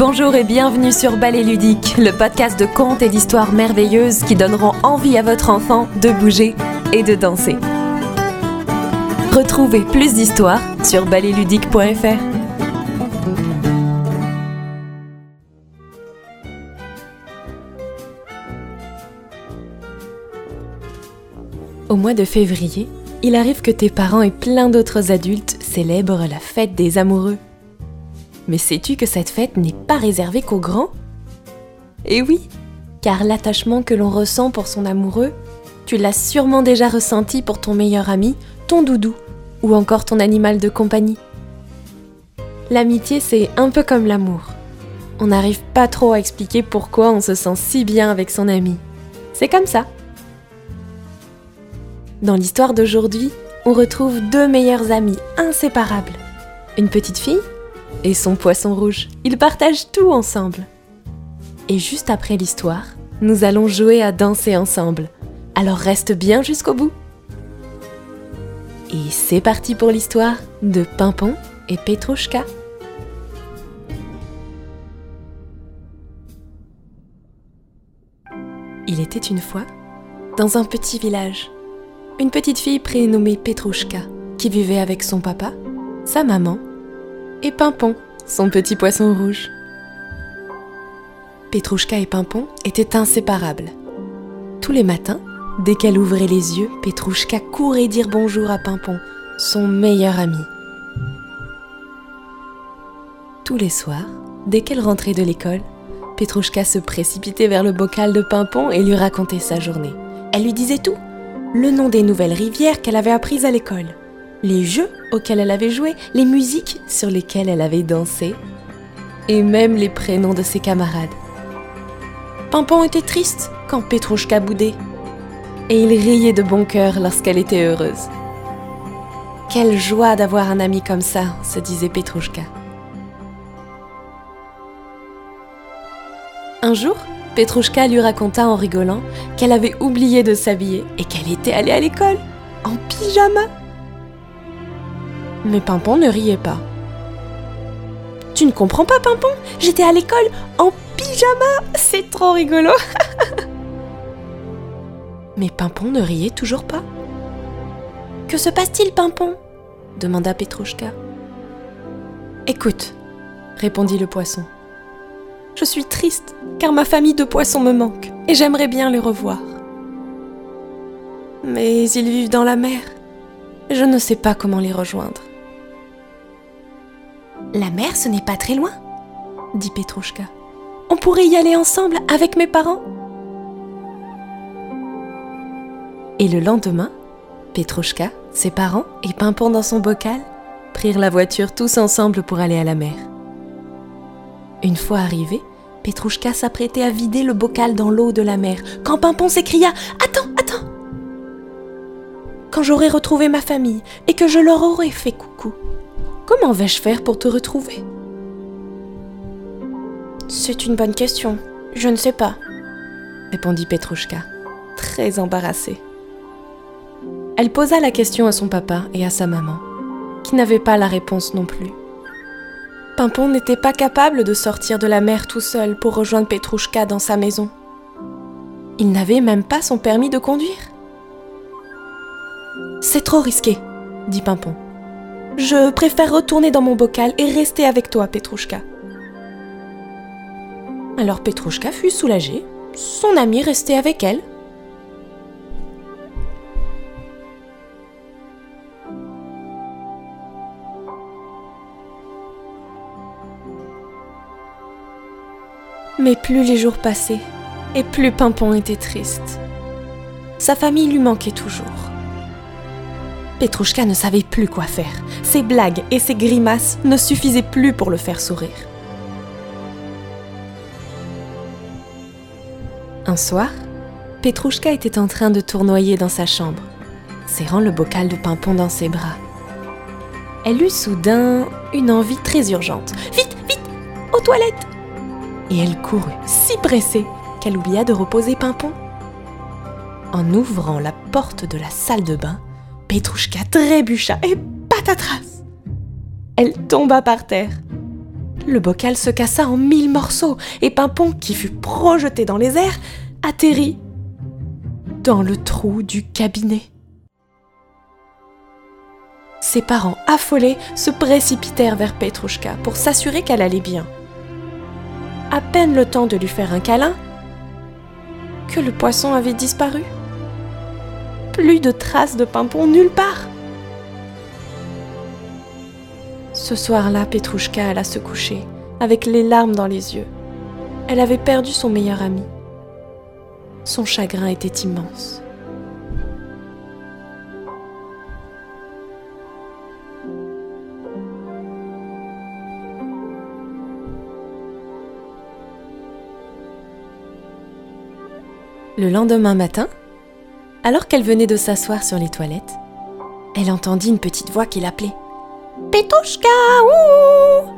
Bonjour et bienvenue sur Ballet Ludique, le podcast de contes et d'histoires merveilleuses qui donneront envie à votre enfant de bouger et de danser. Retrouvez plus d'histoires sur balletludique.fr. Au mois de février, il arrive que tes parents et plein d'autres adultes célèbrent la fête des amoureux. Mais sais-tu que cette fête n'est pas réservée qu'aux grands? Eh oui, car l'attachement que l'on ressent pour son amoureux, tu l'as sûrement déjà ressenti pour ton meilleur ami, ton doudou, ou encore ton animal de compagnie. L'amitié, c'est un peu comme l'amour. On n'arrive pas trop à expliquer pourquoi on se sent si bien avec son ami. C'est comme ça. Dans l'histoire d'aujourd'hui, on retrouve deux meilleurs amis inséparables. Une petite fille et son poisson rouge. Ils partagent tout ensemble. Et juste après l'histoire, nous allons jouer à danser ensemble. Alors reste bien jusqu'au bout. Et c'est parti pour l'histoire de Pimpon et Petrouchka. Il était une fois, dans un petit village, une petite fille prénommée Petrouchka qui vivait avec son papa, sa maman et Pimpon, son petit poisson rouge. Petrouchka et Pimpon étaient inséparables. Tous les matins, dès qu'elle ouvrait les yeux, Petrouchka courait dire bonjour à Pimpon, son meilleur ami. Tous les soirs, dès qu'elle rentrait de l'école, Petrouchka se précipitait vers le bocal de Pimpon et lui racontait sa journée. Elle lui disait tout, le nom des nouvelles rivières qu'elle avait apprises à l'école, les jeux auxquels elle avait joué, les musiques sur lesquelles elle avait dansé, et même les prénoms de ses camarades. Pimpon était triste quand Petrouchka boudait, et il riait de bon cœur lorsqu'elle était heureuse. Quelle joie d'avoir un ami comme ça, se disait Petrouchka. Un jour, Petrouchka lui raconta en rigolant qu'elle avait oublié de s'habiller et qu'elle était allée à l'école en pyjama. Mais Pimpon ne riait pas. Tu ne comprends pas, Pimpon? J'étais à l'école en pyjama C'est trop rigolo Mais Pimpon ne riait toujours pas. Que se passe-t-il, Pimpon? demanda Petrouchka. Écoute, répondit le poisson. Je suis triste car ma famille de poissons me manque et j'aimerais bien les revoir. Mais ils vivent dans la mer. Je ne sais pas comment les rejoindre. La mer, ce n'est pas très loin, dit Petrouchka. On pourrait y aller ensemble avec mes parents. Et le lendemain, Petrouchka, ses parents et Pimpon dans son bocal prirent la voiture tous ensemble pour aller à la mer. Une fois arrivés, Petrouchka s'apprêtait à vider le bocal dans l'eau de la mer quand Pimpon s'écria Attends, attends Quand j'aurai retrouvé ma famille et que je leur aurai fait coucou, comment vais-je faire pour te retrouver? C'est une bonne question. Je ne sais pas, répondit Petrouchka, très embarrassée. Elle posa la question à son papa et à sa maman, qui n'avaient pas la réponse non plus. Pimpon n'était pas capable de sortir de la mer tout seul pour rejoindre Petrouchka dans sa maison. Il n'avait même pas son permis de conduire. C'est trop risqué, dit Pimpon. Je préfère retourner dans mon bocal et rester avec toi, Petrouchka. Alors Petrouchka fut soulagée. Son amie restait avec elle. Mais plus les jours passaient, et plus Pimpon était triste. Sa famille lui manquait toujours. Petrouchka ne savait quoi faire. Ses blagues et ses grimaces ne suffisaient plus pour le faire sourire. Un soir, Petrouchka était en train de tournoyer dans sa chambre, serrant le bocal de Pimpon dans ses bras. Elle eut soudain une envie très urgente. Vite, vite, aux toilettes Et elle courut, si pressée qu'elle oublia de reposer Pimpon. En ouvrant la porte de la salle de bain, Petrouchka trébucha et patatras Elle tomba par terre. Le bocal se cassa en mille morceaux et Pimpon, qui fut projeté dans les airs, atterrit dans le trou du cabinet. Ses parents, affolés, se précipitèrent vers Petrouchka pour s'assurer qu'elle allait bien. À peine le temps de lui faire un câlin que le poisson avait disparu. Plus de traces de Pimpon nulle part. Ce soir-là, Petrouchka alla se coucher, avec les larmes dans les yeux. Elle avait perdu son meilleur ami. Son chagrin était immense. Le lendemain matin, alors qu'elle venait de s'asseoir sur les toilettes, elle entendit une petite voix qui l'appelait. Petrouchka, ouh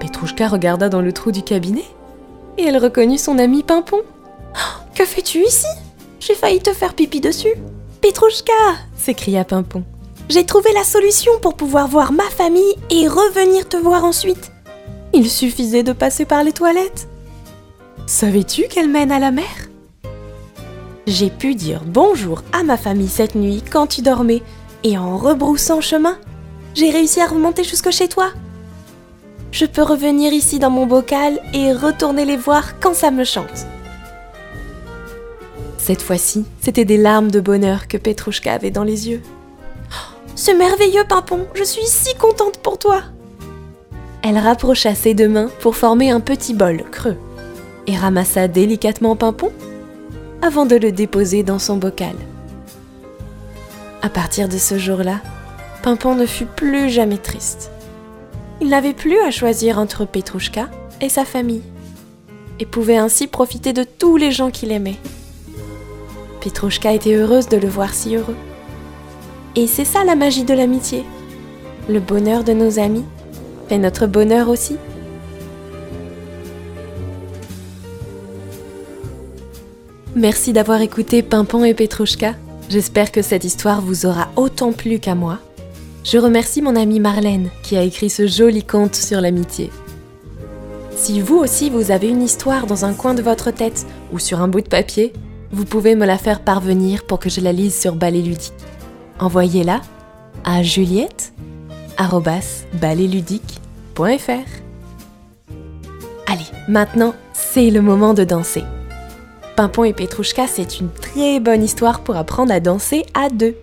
Petrouchka regarda dans le trou du cabinet et elle reconnut son ami Pimpon. Oh, que fais-tu ici? J'ai failli te faire pipi dessus. Petrouchka s'écria Pimpon. J'ai trouvé la solution pour pouvoir voir ma famille et revenir te voir ensuite. Il suffisait de passer par les toilettes. Savais-tu qu'elle mène à la mer? J'ai pu dire bonjour à ma famille cette nuit quand tu dormais, et en rebroussant chemin, j'ai réussi à remonter jusque chez toi. Je peux revenir ici dans mon bocal et retourner les voir quand ça me chante. Cette fois-ci, c'était des larmes de bonheur que Petrouchka avait dans les yeux. Oh, ce merveilleux pimpon, je suis si contente pour toi. Elle rapprocha ses deux mains pour former un petit bol creux et ramassa délicatement Pimpon avant de le déposer dans son bocal. À partir de ce jour-là, Pimpon ne fut plus jamais triste. Il n'avait plus à choisir entre Petrouchka et sa famille, et pouvait ainsi profiter de tous les gens qu'il aimait. Petrouchka était heureuse de le voir si heureux. Et c'est ça la magie de l'amitié. Le bonheur de nos amis fait notre bonheur aussi. Merci d'avoir écouté Pimpon et Petrouchka. J'espère que cette histoire vous aura autant plu qu'à moi. Je remercie mon amie Marlène qui a écrit ce joli conte sur l'amitié. Si vous aussi vous avez une histoire dans un coin de votre tête ou sur un bout de papier, vous pouvez me la faire parvenir pour que je la lise sur Ballet Ludique. Envoyez-la à juliette.balletludique.fr. Allez, maintenant, c'est le moment de danser. Pimpon et Petrouchka, c'est une très bonne histoire pour apprendre à danser à deux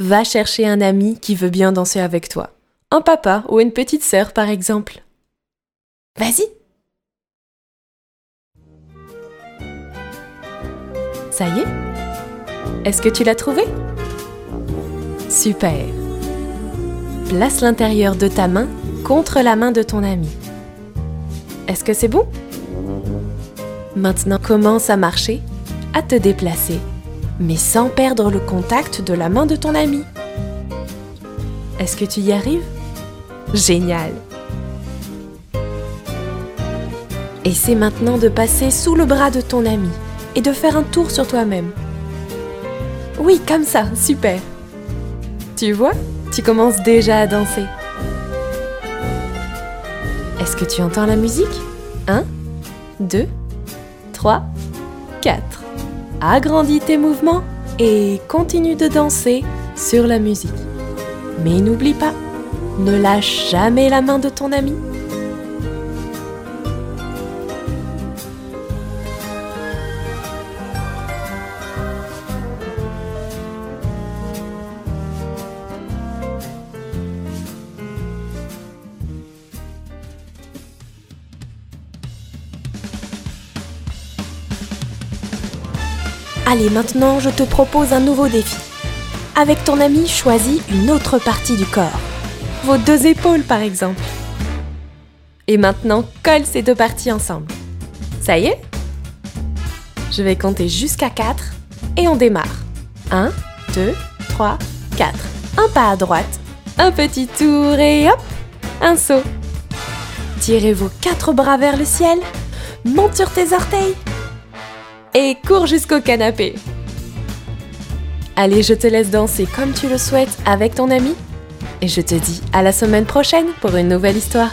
va chercher un ami qui veut bien danser avec toi. Un papa ou une petite sœur, par exemple. Vas-y. Ça y est Est-ce que tu l'as trouvé? Super. Place l'intérieur de ta main contre la main de ton ami. Est-ce que c'est bon? Maintenant commence à marcher, à te déplacer mais sans perdre le contact de la main de ton ami. Est-ce que tu y arrives? Génial Essaie maintenant de passer sous le bras de ton ami et de faire un tour sur toi-même. Oui, comme ça, super. Tu vois, tu commences déjà à danser. Est-ce que tu entends la musique? 1, 2, 3, 4 agrandis tes mouvements et continue de danser sur la musique. Mais n'oublie pas, ne lâche jamais la main de ton ami. Allez, maintenant, je te propose un nouveau défi. Avec ton ami, choisis une autre partie du corps. Vos deux épaules, par exemple. Et maintenant, colle ces deux parties ensemble. Ça y est? Je vais compter jusqu'à 4 et on démarre. 1, 2, 3, 4. Un pas à droite, un petit tour et hop, un saut. Tirez vos quatre bras vers le ciel, monte sur tes orteils et cours jusqu'au canapé. Allez, je te laisse danser comme tu le souhaites avec ton ami et je te dis à la semaine prochaine pour une nouvelle histoire.